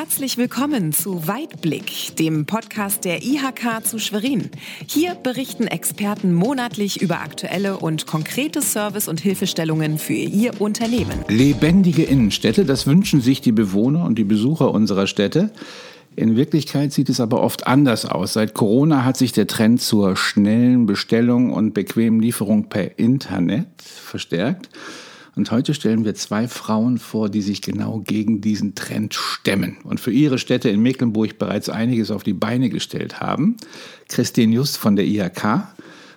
Herzlich willkommen zu Weitblick, dem Podcast der IHK zu Schwerin. Hier berichten Experten monatlich über aktuelle und konkrete Service- und Hilfestellungen für ihr Unternehmen. Lebendige Innenstädte, das wünschen sich die Bewohner und die Besucher unserer Städte. In Wirklichkeit sieht es aber oft anders aus. Seit Corona hat sich der Trend zur schnellen Bestellung und bequemen Lieferung per Internet verstärkt. Und heute stellen wir zwei Frauen vor, die sich genau gegen diesen Trend stemmen und für ihre Städte in Mecklenburg bereits einiges auf die Beine gestellt haben. Christine Just von der IHK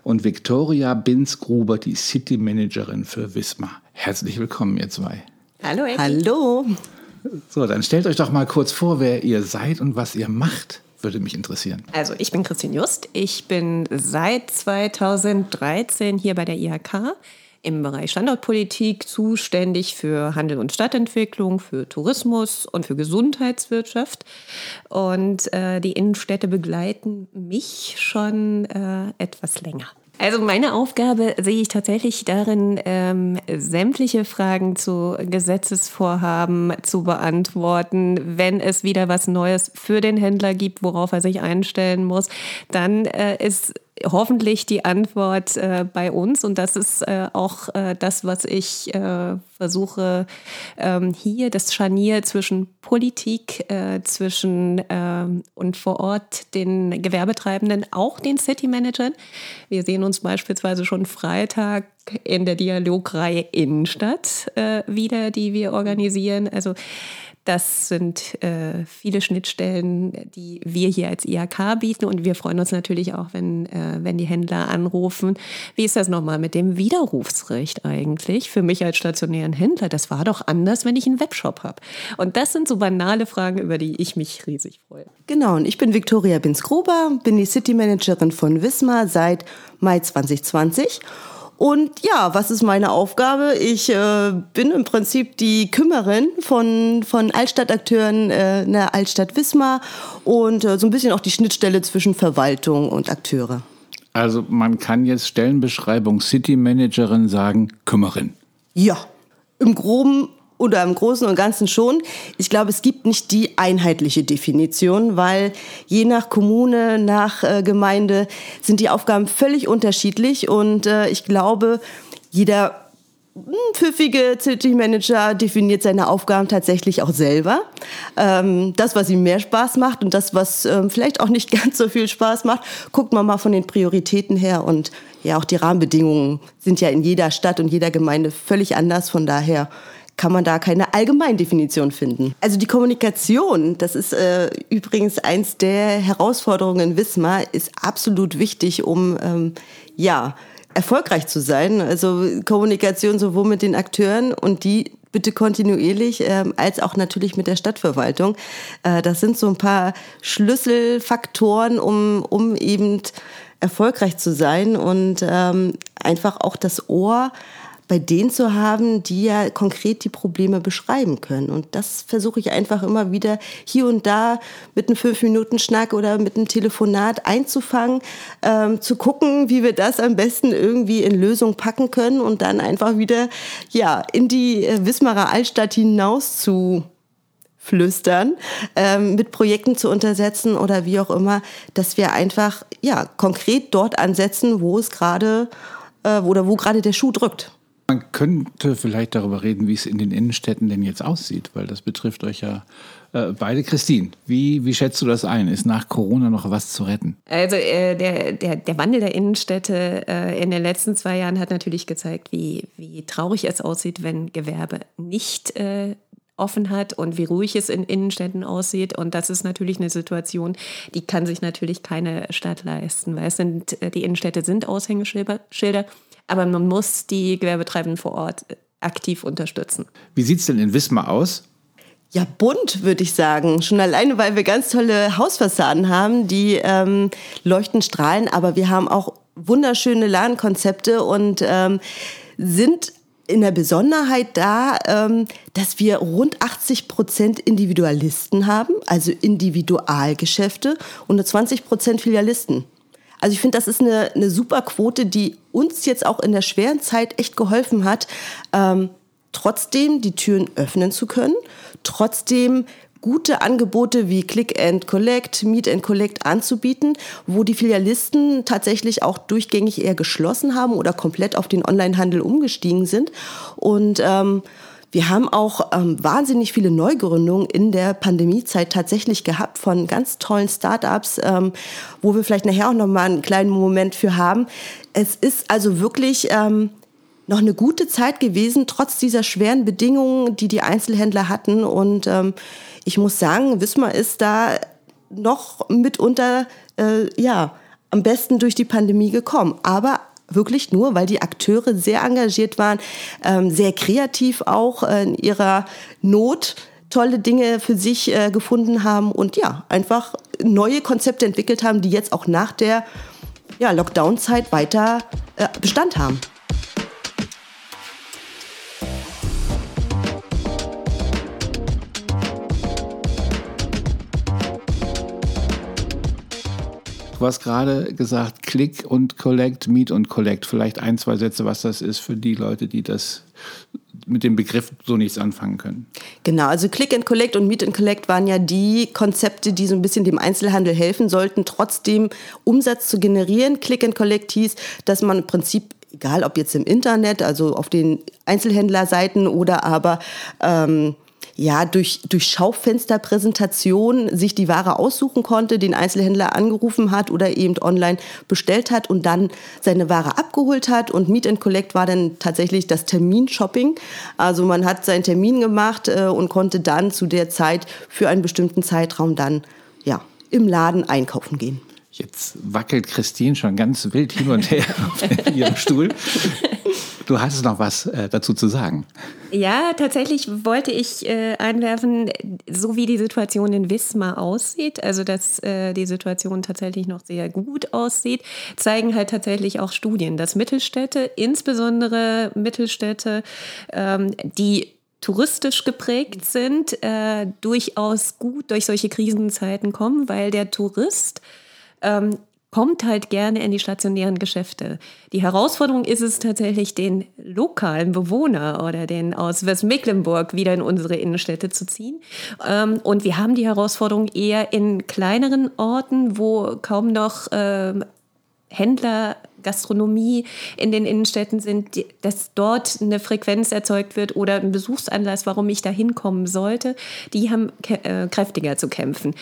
und Viktoria Binz-Gruber, die City Managerin für Wismar. Herzlich willkommen, ihr zwei. Hallo, Ecki. Hallo. So, dann stellt euch doch mal kurz vor, wer ihr seid und was ihr macht. Würde mich interessieren. Also, ich bin Christine Just. Ich bin seit 2013 hier bei der IHK im Bereich Standortpolitik zuständig für Handel und Stadtentwicklung, für Tourismus und für Gesundheitswirtschaft. Und äh, die Innenstädte begleiten mich schon äh, etwas länger. Also meine Aufgabe sehe ich tatsächlich darin, ähm, sämtliche Fragen zu Gesetzesvorhaben zu beantworten. Wenn es wieder was Neues für den Händler gibt, worauf er sich einstellen muss, dann äh, ist hoffentlich die Antwort äh, bei uns. Und das ist äh, auch äh, das, was ich äh, versuche, ähm, hier das Scharnier zwischen Politik, äh, zwischen ähm, und vor Ort den Gewerbetreibenden, auch den City Managern. Wir sehen uns beispielsweise schon Freitag in der Dialogreihe Innenstadt äh, wieder, die wir organisieren. Also das sind äh, viele Schnittstellen, die wir hier als IHK bieten und wir freuen uns natürlich auch, wenn, äh, wenn die Händler anrufen. Wie ist das nochmal mit dem Widerrufsrecht eigentlich für mich als stationären Händler? Das war doch anders, wenn ich einen Webshop habe. Und das sind so banale Fragen, über die ich mich riesig freue. Genau, und ich bin Viktoria Binz-Gruber, bin die City Managerin von Wismar seit Mai 2020 und ja, was ist meine Aufgabe? Ich äh, bin im Prinzip die Kümmerin von, von Altstadtakteuren äh, in der Altstadt Wismar und äh, so ein bisschen auch die Schnittstelle zwischen Verwaltung und Akteure. Also man kann jetzt Stellenbeschreibung City Managerin sagen, Kümmerin. Ja, im Groben oder im Großen und Ganzen schon. Ich glaube, es gibt nicht die einheitliche Definition, weil je nach Kommune, nach äh, Gemeinde sind die Aufgaben völlig unterschiedlich und äh, ich glaube, jeder hm, pfiffige City Manager definiert seine Aufgaben tatsächlich auch selber. Ähm, das, was ihm mehr Spaß macht und das, was ähm, vielleicht auch nicht ganz so viel Spaß macht, guckt man mal von den Prioritäten her und ja, auch die Rahmenbedingungen sind ja in jeder Stadt und jeder Gemeinde völlig anders. Von daher kann man da keine Allgemeindefinition finden. Also die Kommunikation, das ist äh, übrigens eins der Herausforderungen in Wismar, ist absolut wichtig, um ähm, ja erfolgreich zu sein. Also Kommunikation sowohl mit den Akteuren und die bitte kontinuierlich, ähm, als auch natürlich mit der Stadtverwaltung. Äh, das sind so ein paar Schlüsselfaktoren, um, um eben erfolgreich zu sein und ähm, einfach auch das Ohr bei denen zu haben, die ja konkret die Probleme beschreiben können. Und das versuche ich einfach immer wieder hier und da mit einem Fünf-Minuten-Schnack oder mit einem Telefonat einzufangen, ähm, zu gucken, wie wir das am besten irgendwie in Lösung packen können und dann einfach wieder ja, in die äh, Wismarer Altstadt hinaus zu flüstern, ähm, mit Projekten zu untersetzen oder wie auch immer, dass wir einfach ja konkret dort ansetzen, wo es gerade äh, oder wo gerade der Schuh drückt. Man könnte vielleicht darüber reden, wie es in den Innenstädten denn jetzt aussieht, weil das betrifft euch ja äh, beide. Christine, wie, wie schätzt du das ein? Ist nach Corona noch was zu retten? Also äh, der, der, der Wandel der Innenstädte äh, in den letzten zwei Jahren hat natürlich gezeigt, wie, wie traurig es aussieht, wenn Gewerbe nicht äh, offen hat und wie ruhig es in Innenstädten aussieht. Und das ist natürlich eine Situation, die kann sich natürlich keine Stadt leisten, weil es sind, äh, die Innenstädte sind Aushängeschilder aber man muss die Gewerbetreibenden vor Ort aktiv unterstützen. Wie sieht es denn in Wismar aus? Ja, bunt, würde ich sagen. Schon alleine, weil wir ganz tolle Hausfassaden haben, die ähm, leuchten, strahlen, aber wir haben auch wunderschöne Ladenkonzepte und ähm, sind in der Besonderheit da, ähm, dass wir rund 80 Prozent Individualisten haben, also Individualgeschäfte und nur 20 Prozent Filialisten. Also ich finde, das ist eine, eine super Quote, die uns jetzt auch in der schweren Zeit echt geholfen hat, ähm, trotzdem die Türen öffnen zu können, trotzdem gute Angebote wie Click and Collect, Meet and Collect anzubieten, wo die Filialisten tatsächlich auch durchgängig eher geschlossen haben oder komplett auf den Onlinehandel umgestiegen sind. Und ähm, wir haben auch ähm, wahnsinnig viele Neugründungen in der Pandemiezeit tatsächlich gehabt von ganz tollen Startups, ähm, wo wir vielleicht nachher auch noch mal einen kleinen Moment für haben. Es ist also wirklich ähm, noch eine gute Zeit gewesen, trotz dieser schweren Bedingungen, die die Einzelhändler hatten. Und ähm, ich muss sagen, Wismar ist da noch mitunter, äh, ja, am besten durch die Pandemie gekommen. Aber wirklich nur, weil die Akteure sehr engagiert waren, ähm, sehr kreativ auch äh, in ihrer Not tolle Dinge für sich äh, gefunden haben und ja, einfach neue Konzepte entwickelt haben, die jetzt auch nach der ja, Lockdown-Zeit weiter äh, Bestand haben. Du hast gerade gesagt, Click und Collect, Meet und Collect. Vielleicht ein, zwei Sätze, was das ist für die Leute, die das mit dem Begriff so nichts anfangen können. Genau, also Click and Collect und Meet and Collect waren ja die Konzepte, die so ein bisschen dem Einzelhandel helfen sollten, trotzdem Umsatz zu generieren. Click and Collect hieß, dass man im Prinzip egal ob jetzt im Internet, also auf den Einzelhändlerseiten oder aber ähm, ja, durch, durch Schaufensterpräsentation sich die Ware aussuchen konnte, den Einzelhändler angerufen hat oder eben online bestellt hat und dann seine Ware abgeholt hat. Und Meet and Collect war dann tatsächlich das Terminshopping. Also man hat seinen Termin gemacht äh, und konnte dann zu der Zeit für einen bestimmten Zeitraum dann ja, im Laden einkaufen gehen. Jetzt wackelt Christine schon ganz wild hin und her auf ihrem Stuhl. Du hast noch was äh, dazu zu sagen. Ja, tatsächlich wollte ich äh, einwerfen, so wie die Situation in Wismar aussieht, also dass äh, die Situation tatsächlich noch sehr gut aussieht, zeigen halt tatsächlich auch Studien, dass Mittelstädte, insbesondere Mittelstädte, ähm, die touristisch geprägt sind, äh, durchaus gut durch solche Krisenzeiten kommen, weil der Tourist ähm, kommt halt gerne in die stationären Geschäfte. Die Herausforderung ist es tatsächlich, den lokalen Bewohner oder den aus Westmecklenburg wieder in unsere Innenstädte zu ziehen. Ähm, und wir haben die Herausforderung eher in kleineren Orten, wo kaum noch ähm, Händler, Gastronomie in den Innenstädten sind, dass dort eine Frequenz erzeugt wird oder ein Besuchsanlass, warum ich da hinkommen sollte, die haben äh, kräftiger zu kämpfen.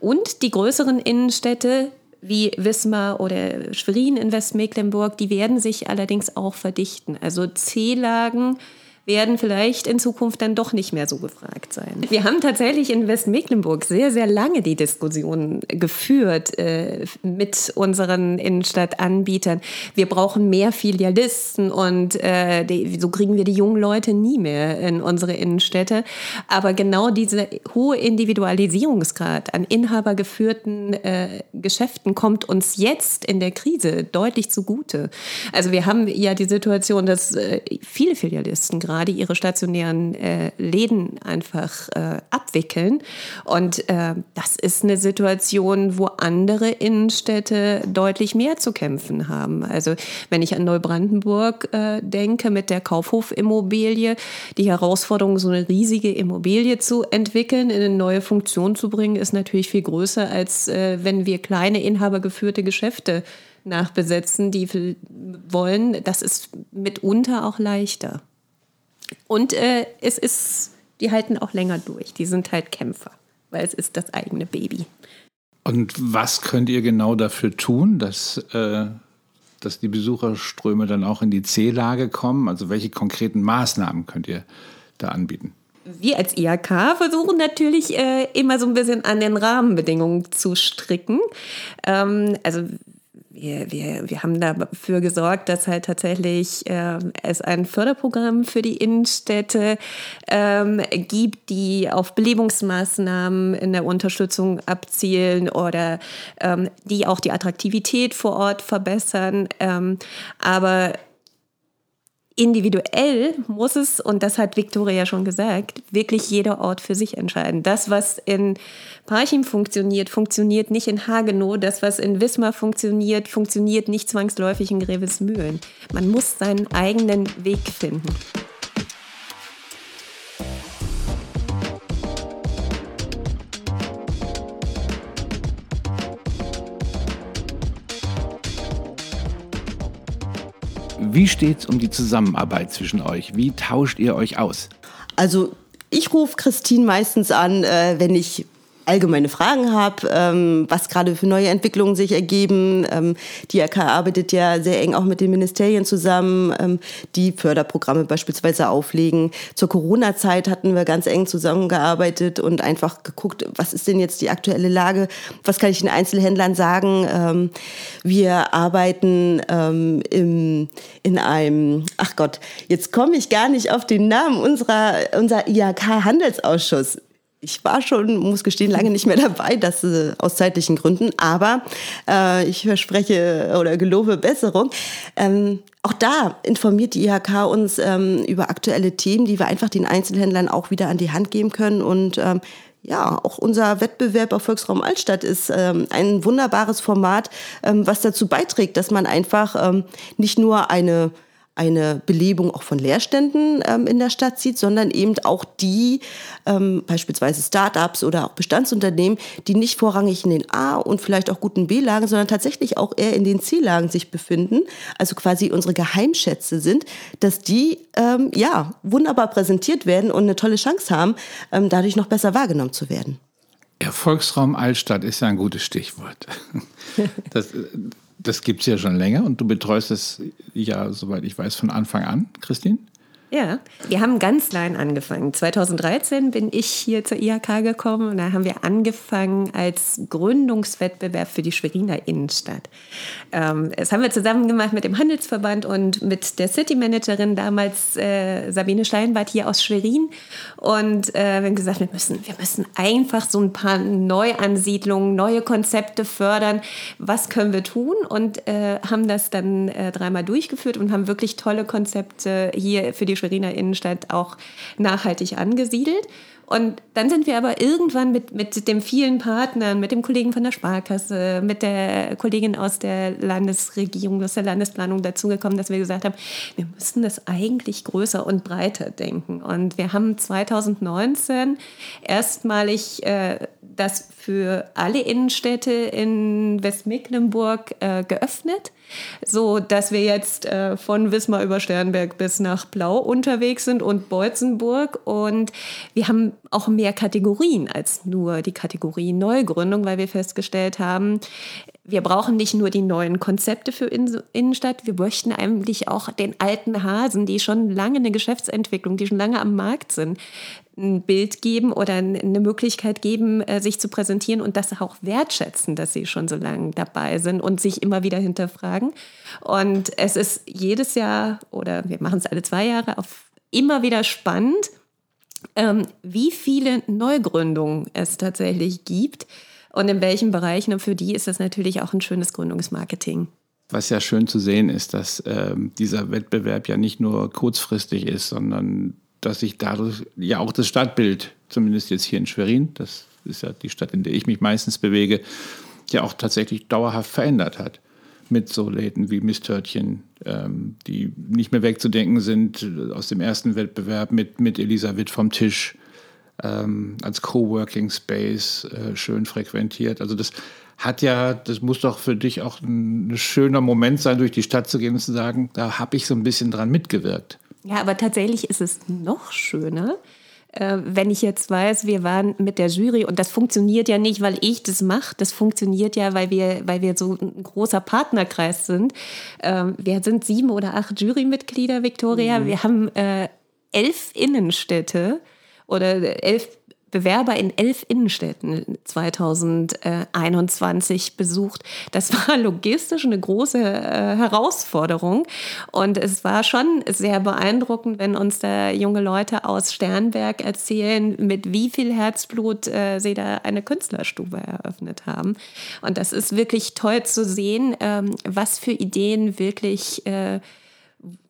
Und die größeren Innenstädte, wie Wismar oder Schwerin in Westmecklenburg, die werden sich allerdings auch verdichten. Also C-Lagen werden vielleicht in Zukunft dann doch nicht mehr so gefragt sein. Wir haben tatsächlich in Westmecklenburg sehr, sehr lange die Diskussion geführt äh, mit unseren Innenstadtanbietern. Wir brauchen mehr Filialisten und äh, die, so kriegen wir die jungen Leute nie mehr in unsere Innenstädte. Aber genau dieser hohe Individualisierungsgrad an inhabergeführten äh, Geschäften kommt uns jetzt in der Krise deutlich zugute. Also wir haben ja die Situation, dass äh, viele Filialisten gerade gerade ihre stationären äh, Läden einfach äh, abwickeln. Und äh, das ist eine Situation, wo andere Innenstädte deutlich mehr zu kämpfen haben. Also wenn ich an Neubrandenburg äh, denke mit der Kaufhofimmobilie, die Herausforderung, so eine riesige Immobilie zu entwickeln, in eine neue Funktion zu bringen, ist natürlich viel größer, als äh, wenn wir kleine inhabergeführte Geschäfte nachbesetzen, die wollen. Das ist mitunter auch leichter. Und äh, es ist, die halten auch länger durch. Die sind halt Kämpfer, weil es ist das eigene Baby. Und was könnt ihr genau dafür tun, dass, äh, dass die Besucherströme dann auch in die C-Lage kommen? Also welche konkreten Maßnahmen könnt ihr da anbieten? wir als IHK versuchen natürlich äh, immer so ein bisschen an den Rahmenbedingungen zu stricken. Ähm, also wir, wir, wir haben dafür gesorgt, dass halt tatsächlich äh, es ein Förderprogramm für die Innenstädte ähm, gibt, die auf Belebungsmaßnahmen in der Unterstützung abzielen oder ähm, die auch die Attraktivität vor Ort verbessern. Ähm, aber individuell muss es, und das hat Victoria schon gesagt, wirklich jeder Ort für sich entscheiden. Das, was in Parchim funktioniert, funktioniert nicht in Hagenow. Das, was in Wismar funktioniert, funktioniert nicht zwangsläufig in Grevesmühlen. Man muss seinen eigenen Weg finden. Wie steht es um die Zusammenarbeit zwischen euch? Wie tauscht ihr euch aus? Also ich rufe Christine meistens an, äh, wenn ich allgemeine Fragen habe, ähm, was gerade für neue Entwicklungen sich ergeben. Ähm, die AK arbeitet ja sehr eng auch mit den Ministerien zusammen, ähm, die Förderprogramme beispielsweise auflegen. Zur Corona-Zeit hatten wir ganz eng zusammengearbeitet und einfach geguckt, was ist denn jetzt die aktuelle Lage, was kann ich den Einzelhändlern sagen. Ähm, wir arbeiten ähm, im, in einem, ach Gott, jetzt komme ich gar nicht auf den Namen unserer, unser IHK-Handelsausschuss ich war schon, muss gestehen, lange nicht mehr dabei, das äh, aus zeitlichen Gründen, aber äh, ich verspreche oder gelobe Besserung. Ähm, auch da informiert die IHK uns ähm, über aktuelle Themen, die wir einfach den Einzelhändlern auch wieder an die Hand geben können und ähm, ja, auch unser Wettbewerb auf Volksraum Altstadt ist ähm, ein wunderbares Format, ähm, was dazu beiträgt, dass man einfach ähm, nicht nur eine eine Belebung auch von Leerständen ähm, in der Stadt sieht, sondern eben auch die, ähm, beispielsweise Startups oder auch Bestandsunternehmen, die nicht vorrangig in den A- und vielleicht auch guten B-Lagen, sondern tatsächlich auch eher in den C-Lagen sich befinden, also quasi unsere Geheimschätze sind, dass die ähm, ja wunderbar präsentiert werden und eine tolle Chance haben, ähm, dadurch noch besser wahrgenommen zu werden. Erfolgsraum Altstadt ist ja ein gutes Stichwort. Das, das gibt es ja schon länger und du betreust es ja, soweit ich weiß, von Anfang an, Christine? Ja, wir haben ganz klein angefangen. 2013 bin ich hier zur IHK gekommen und da haben wir angefangen als Gründungswettbewerb für die Schweriner Innenstadt. Ähm, das haben wir zusammen gemacht mit dem Handelsverband und mit der City-Managerin damals, äh, Sabine Steinbart hier aus Schwerin. Und äh, wir haben gesagt, wir müssen, wir müssen einfach so ein paar Neuansiedlungen, neue Konzepte fördern. Was können wir tun? Und äh, haben das dann äh, dreimal durchgeführt und haben wirklich tolle Konzepte hier für die Schweriner Innenstadt auch nachhaltig angesiedelt. Und dann sind wir aber irgendwann mit, mit den vielen Partnern, mit dem Kollegen von der Sparkasse, mit der Kollegin aus der Landesregierung, aus der Landesplanung dazugekommen, dass wir gesagt haben, wir müssen das eigentlich größer und breiter denken. Und wir haben 2019 erstmalig äh, das für alle Innenstädte in Westmecklenburg äh, geöffnet so dass wir jetzt äh, von Wismar über Sternberg bis nach Blau unterwegs sind und Beutzenburg. Und wir haben auch mehr Kategorien als nur die Kategorie Neugründung, weil wir festgestellt haben, wir brauchen nicht nur die neuen Konzepte für Innenstadt, wir möchten eigentlich auch den alten Hasen, die schon lange eine Geschäftsentwicklung, die schon lange am Markt sind, ein Bild geben oder eine Möglichkeit geben, äh, sich zu präsentieren und das auch wertschätzen, dass sie schon so lange dabei sind und sich immer wieder hinterfragen. Und es ist jedes Jahr oder wir machen es alle zwei Jahre auf immer wieder spannend, ähm, wie viele Neugründungen es tatsächlich gibt und in welchen Bereichen. Und für die ist das natürlich auch ein schönes Gründungsmarketing. Was ja schön zu sehen ist, dass ähm, dieser Wettbewerb ja nicht nur kurzfristig ist, sondern dass sich dadurch ja auch das Stadtbild, zumindest jetzt hier in Schwerin, das ist ja die Stadt, in der ich mich meistens bewege, ja auch tatsächlich dauerhaft verändert hat. Mit so Läden wie Mistörtchen, ähm, die nicht mehr wegzudenken sind aus dem ersten Wettbewerb mit, mit Elisabeth vom Tisch ähm, als Coworking Space äh, schön frequentiert. Also das hat ja, das muss doch für dich auch ein, ein schöner Moment sein, durch die Stadt zu gehen und zu sagen, da habe ich so ein bisschen dran mitgewirkt. Ja, aber tatsächlich ist es noch schöner, äh, wenn ich jetzt weiß, wir waren mit der Jury und das funktioniert ja nicht, weil ich das mache, das funktioniert ja, weil wir, weil wir so ein großer Partnerkreis sind. Ähm, wir sind sieben oder acht Jurymitglieder, Victoria. Mhm. Wir haben äh, elf Innenstädte oder elf Bewerber in elf Innenstädten 2021 besucht. Das war logistisch eine große äh, Herausforderung. Und es war schon sehr beeindruckend, wenn uns da junge Leute aus Sternberg erzählen, mit wie viel Herzblut äh, sie da eine Künstlerstube eröffnet haben. Und das ist wirklich toll zu sehen, ähm, was für Ideen wirklich äh,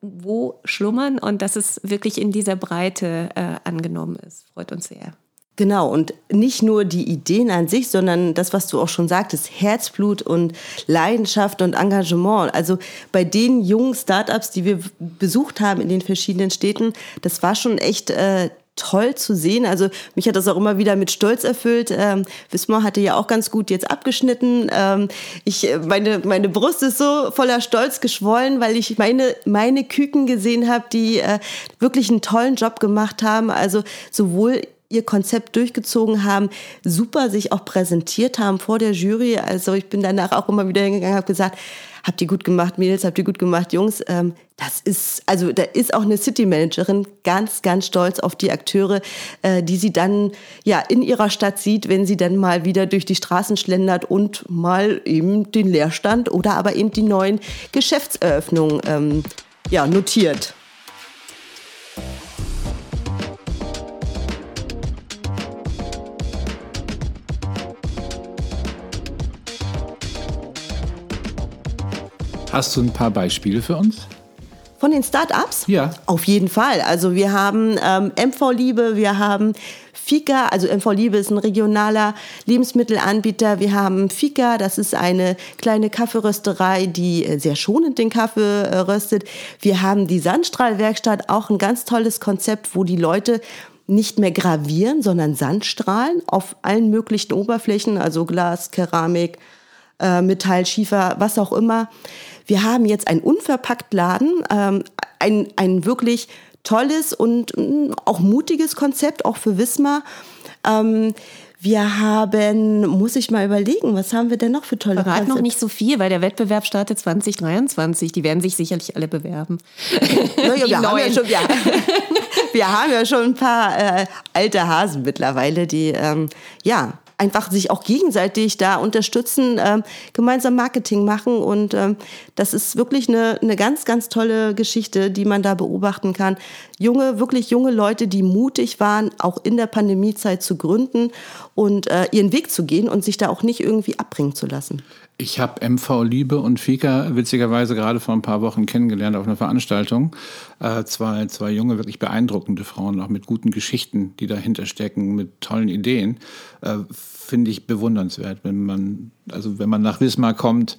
wo schlummern und dass es wirklich in dieser Breite äh, angenommen ist. Freut uns sehr. Genau, und nicht nur die Ideen an sich, sondern das, was du auch schon sagtest, Herzblut und Leidenschaft und Engagement. Also bei den jungen Startups, die wir besucht haben in den verschiedenen Städten, das war schon echt äh, toll zu sehen. Also mich hat das auch immer wieder mit Stolz erfüllt. Ähm, Wismar hatte ja auch ganz gut jetzt abgeschnitten. Ähm, ich, meine, meine Brust ist so voller Stolz geschwollen, weil ich meine, meine Küken gesehen habe, die äh, wirklich einen tollen Job gemacht haben. Also sowohl ihr Konzept durchgezogen haben, super sich auch präsentiert haben vor der Jury. Also ich bin danach auch immer wieder hingegangen, habe gesagt, habt ihr gut gemacht, Mädels, habt ihr gut gemacht, Jungs. Ähm, das ist, also da ist auch eine City Managerin ganz, ganz stolz auf die Akteure, äh, die sie dann ja in ihrer Stadt sieht, wenn sie dann mal wieder durch die Straßen schlendert und mal eben den Leerstand oder aber eben die neuen Geschäftseröffnungen ähm, ja, notiert. Hast du ein paar Beispiele für uns? Von den Start-ups? Ja. Auf jeden Fall. Also wir haben ähm, MV Liebe, wir haben Fika, also MV Liebe ist ein regionaler Lebensmittelanbieter. Wir haben Fika, das ist eine kleine Kaffeerösterei, die äh, sehr schonend den Kaffee äh, röstet. Wir haben die Sandstrahlwerkstatt, auch ein ganz tolles Konzept, wo die Leute nicht mehr gravieren, sondern Sandstrahlen auf allen möglichen Oberflächen, also Glas, Keramik, äh, Metall, Schiefer, was auch immer. Wir haben jetzt einen unverpackt Laden, ähm, ein, ein wirklich tolles und mh, auch mutiges Konzept, auch für Wismar. Ähm, wir haben, muss ich mal überlegen, was haben wir denn noch für tolle Verrat noch nicht so viel, weil der Wettbewerb startet 2023. Die werden sich sicherlich alle bewerben. Naja, wir, haben ja schon, ja, wir haben ja schon ein paar äh, alte Hasen mittlerweile, die ähm, ja einfach sich auch gegenseitig da unterstützen, ähm, gemeinsam Marketing machen. Und ähm, das ist wirklich eine, eine ganz, ganz tolle Geschichte, die man da beobachten kann. Junge, wirklich junge Leute, die mutig waren, auch in der Pandemiezeit zu gründen und äh, ihren Weg zu gehen und sich da auch nicht irgendwie abbringen zu lassen. Ich habe MV Liebe und Fika witzigerweise gerade vor ein paar Wochen kennengelernt auf einer Veranstaltung. Äh, zwei, zwei junge, wirklich beeindruckende Frauen, auch mit guten Geschichten, die dahinter stecken, mit tollen Ideen. Äh, Finde ich bewundernswert, wenn man, also wenn man nach Wismar kommt,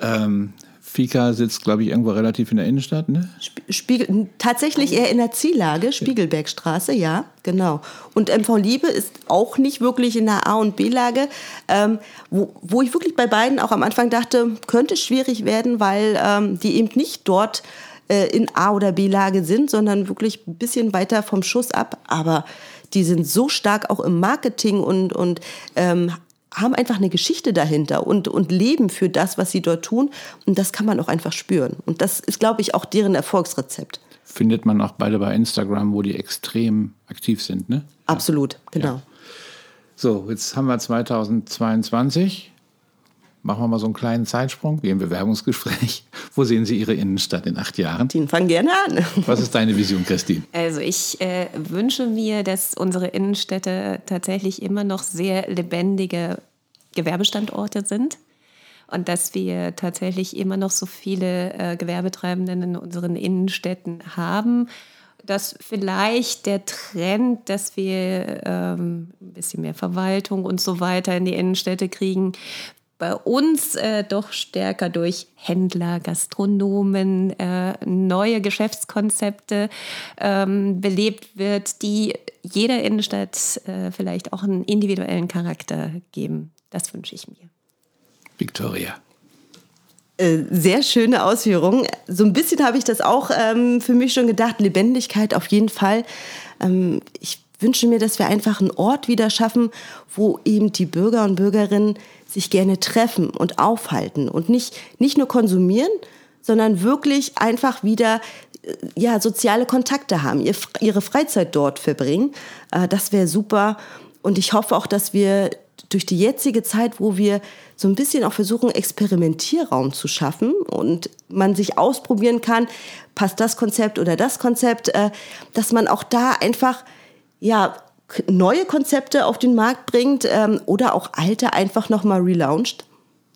ähm, Fika sitzt, glaube ich, irgendwo relativ in der Innenstadt, ne? Spiegel, tatsächlich eher in der Ziellage, Spiegelbergstraße, ja, genau. Und MV Liebe ist auch nicht wirklich in der A- und B-Lage, ähm, wo, wo ich wirklich bei beiden auch am Anfang dachte, könnte schwierig werden, weil ähm, die eben nicht dort äh, in A- oder B-Lage sind, sondern wirklich ein bisschen weiter vom Schuss ab. Aber die sind so stark auch im Marketing und, und ähm, haben einfach eine Geschichte dahinter und, und leben für das, was sie dort tun. Und das kann man auch einfach spüren. Und das ist, glaube ich, auch deren Erfolgsrezept. Findet man auch beide bei Instagram, wo die extrem aktiv sind, ne? Absolut, genau. Ja. So, jetzt haben wir 2022. Machen wir mal so einen kleinen Zeitsprung, wie im Bewerbungsgespräch. Wo sehen Sie Ihre Innenstadt in acht Jahren? Den fangen gerne an. Was ist deine Vision, Christine? Also ich äh, wünsche mir, dass unsere Innenstädte tatsächlich immer noch sehr lebendige Gewerbestandorte sind und dass wir tatsächlich immer noch so viele äh, Gewerbetreibenden in unseren Innenstädten haben dass vielleicht der Trend, dass wir ähm, ein bisschen mehr Verwaltung und so weiter in die Innenstädte kriegen, bei uns äh, doch stärker durch Händler, Gastronomen, äh, neue Geschäftskonzepte ähm, belebt wird, die jeder Innenstadt äh, vielleicht auch einen individuellen Charakter geben. Das wünsche ich mir. Victoria. Äh, sehr schöne Ausführung. So ein bisschen habe ich das auch ähm, für mich schon gedacht. Lebendigkeit auf jeden Fall. Ähm, ich wünsche mir, dass wir einfach einen Ort wieder schaffen, wo eben die Bürger und Bürgerinnen sich gerne treffen und aufhalten und nicht, nicht nur konsumieren, sondern wirklich einfach wieder äh, ja, soziale Kontakte haben, ihr, ihre Freizeit dort verbringen. Äh, das wäre super. Und ich hoffe auch, dass wir durch die jetzige Zeit, wo wir so ein bisschen auch versuchen, Experimentierraum zu schaffen und man sich ausprobieren kann, passt das Konzept oder das Konzept, äh, dass man auch da einfach ja neue Konzepte auf den Markt bringt ähm, oder auch alte einfach nochmal relauncht.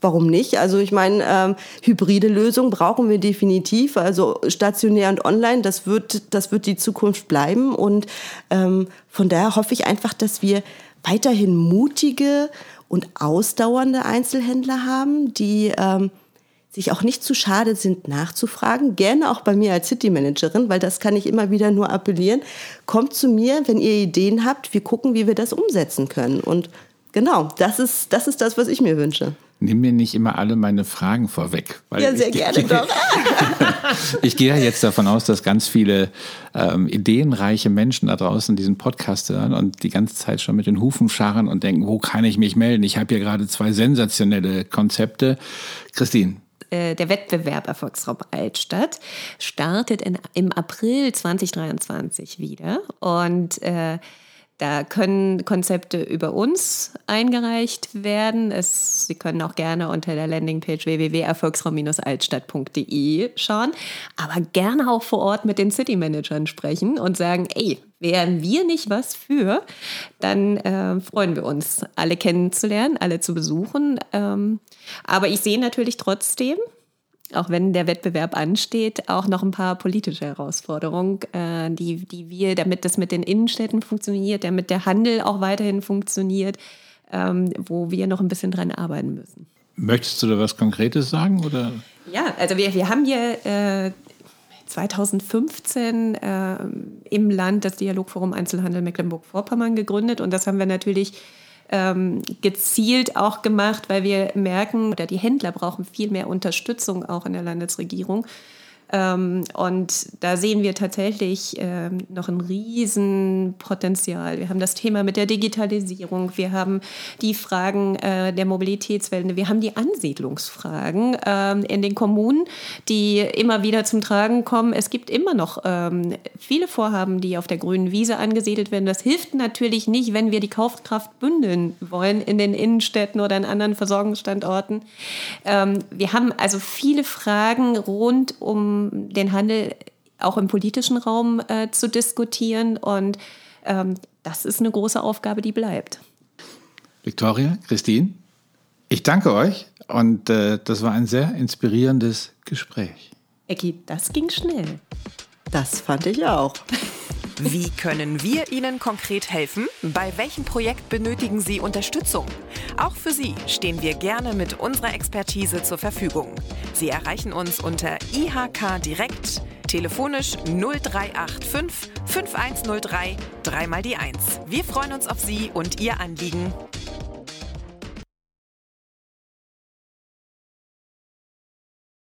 Warum nicht? Also ich meine, ähm, hybride Lösungen brauchen wir definitiv. Also stationär und online, das wird, das wird die Zukunft bleiben. Und ähm, von daher hoffe ich einfach, dass wir weiterhin mutige und ausdauernde Einzelhändler haben, die ähm, sich auch nicht zu schade sind, nachzufragen. Gerne auch bei mir als City Managerin, weil das kann ich immer wieder nur appellieren. Kommt zu mir, wenn ihr Ideen habt. Wir gucken, wie wir das umsetzen können. Und genau, das ist, das ist das, was ich mir wünsche. Nimm mir nicht immer alle meine Fragen vorweg. ja, sehr ich, gerne doch. ich gehe ja jetzt davon aus, dass ganz viele ähm, ideenreiche Menschen da draußen diesen Podcast hören und die ganze Zeit schon mit den Hufen scharren und denken, wo kann ich mich melden? Ich habe hier gerade zwei sensationelle Konzepte. Christine, äh, der Wettbewerb Erfolgsraum Altstadt startet in, im April 2023 wieder. Und äh, da können Konzepte über uns eingereicht werden. Es, Sie können auch gerne unter der Landingpage www.erfolgsraum-altstadt.de schauen, aber gerne auch vor Ort mit den City Managern sprechen und sagen, ey, wären wir nicht was für, dann äh, freuen wir uns, alle kennenzulernen, alle zu besuchen. Ähm, aber ich sehe natürlich trotzdem, auch wenn der Wettbewerb ansteht, auch noch ein paar politische Herausforderungen, äh, die, die wir, damit das mit den Innenstädten funktioniert, damit der Handel auch weiterhin funktioniert, ähm, wo wir noch ein bisschen dran arbeiten müssen. Möchtest du da was Konkretes sagen? Oder? Ja, also wir, wir haben hier äh, 2015 äh, im Land das Dialogforum Einzelhandel Mecklenburg-Vorpommern gegründet und das haben wir natürlich ähm, gezielt auch gemacht, weil wir merken, oder die Händler brauchen viel mehr Unterstützung auch in der Landesregierung. Ähm, und da sehen wir tatsächlich ähm, noch ein Riesenpotenzial. Wir haben das Thema mit der Digitalisierung, wir haben die Fragen äh, der Mobilitätswende, wir haben die Ansiedlungsfragen ähm, in den Kommunen, die immer wieder zum Tragen kommen. Es gibt immer noch ähm, viele Vorhaben, die auf der grünen Wiese angesiedelt werden. Das hilft natürlich nicht, wenn wir die Kaufkraft bündeln wollen in den Innenstädten oder in anderen Versorgungsstandorten. Ähm, wir haben also viele Fragen rund um den Handel auch im politischen Raum äh, zu diskutieren. Und ähm, das ist eine große Aufgabe, die bleibt. Victoria, Christine, ich danke euch und äh, das war ein sehr inspirierendes Gespräch. Ecki, das ging schnell. Das fand ich auch. Wie können wir Ihnen konkret helfen? Bei welchem Projekt benötigen Sie Unterstützung? Auch für Sie stehen wir gerne mit unserer Expertise zur Verfügung. Sie erreichen uns unter IHK Direkt, telefonisch 0385 5103 3 mal die 1. Wir freuen uns auf Sie und Ihr Anliegen.